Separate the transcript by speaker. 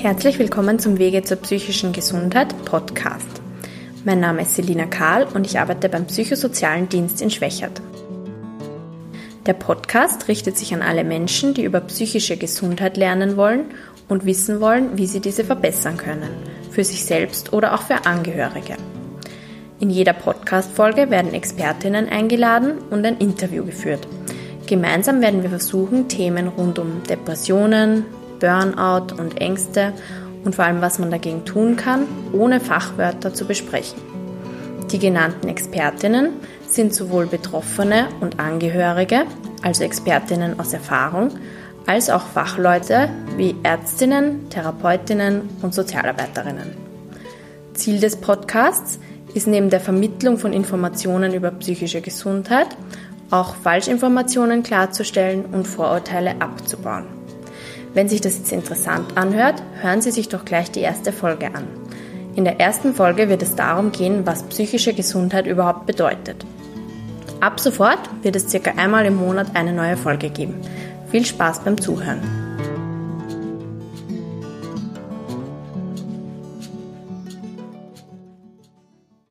Speaker 1: Herzlich willkommen zum Wege zur psychischen Gesundheit Podcast. Mein Name ist Selina Kahl und ich arbeite beim Psychosozialen Dienst in Schwächert. Der Podcast richtet sich an alle Menschen, die über psychische Gesundheit lernen wollen und wissen wollen, wie sie diese verbessern können, für sich selbst oder auch für Angehörige. In jeder Podcast-Folge werden Expertinnen eingeladen und ein Interview geführt. Gemeinsam werden wir versuchen, Themen rund um Depressionen, Burnout und Ängste und vor allem, was man dagegen tun kann, ohne Fachwörter zu besprechen. Die genannten Expertinnen sind sowohl Betroffene und Angehörige, also Expertinnen aus Erfahrung, als auch Fachleute wie Ärztinnen, Therapeutinnen und Sozialarbeiterinnen. Ziel des Podcasts ist neben der Vermittlung von Informationen über psychische Gesundheit auch Falschinformationen klarzustellen und Vorurteile abzubauen. Wenn sich das jetzt interessant anhört, hören Sie sich doch gleich die erste Folge an. In der ersten Folge wird es darum gehen, was psychische Gesundheit überhaupt bedeutet. Ab sofort wird es circa einmal im Monat eine neue Folge geben. Viel Spaß beim Zuhören.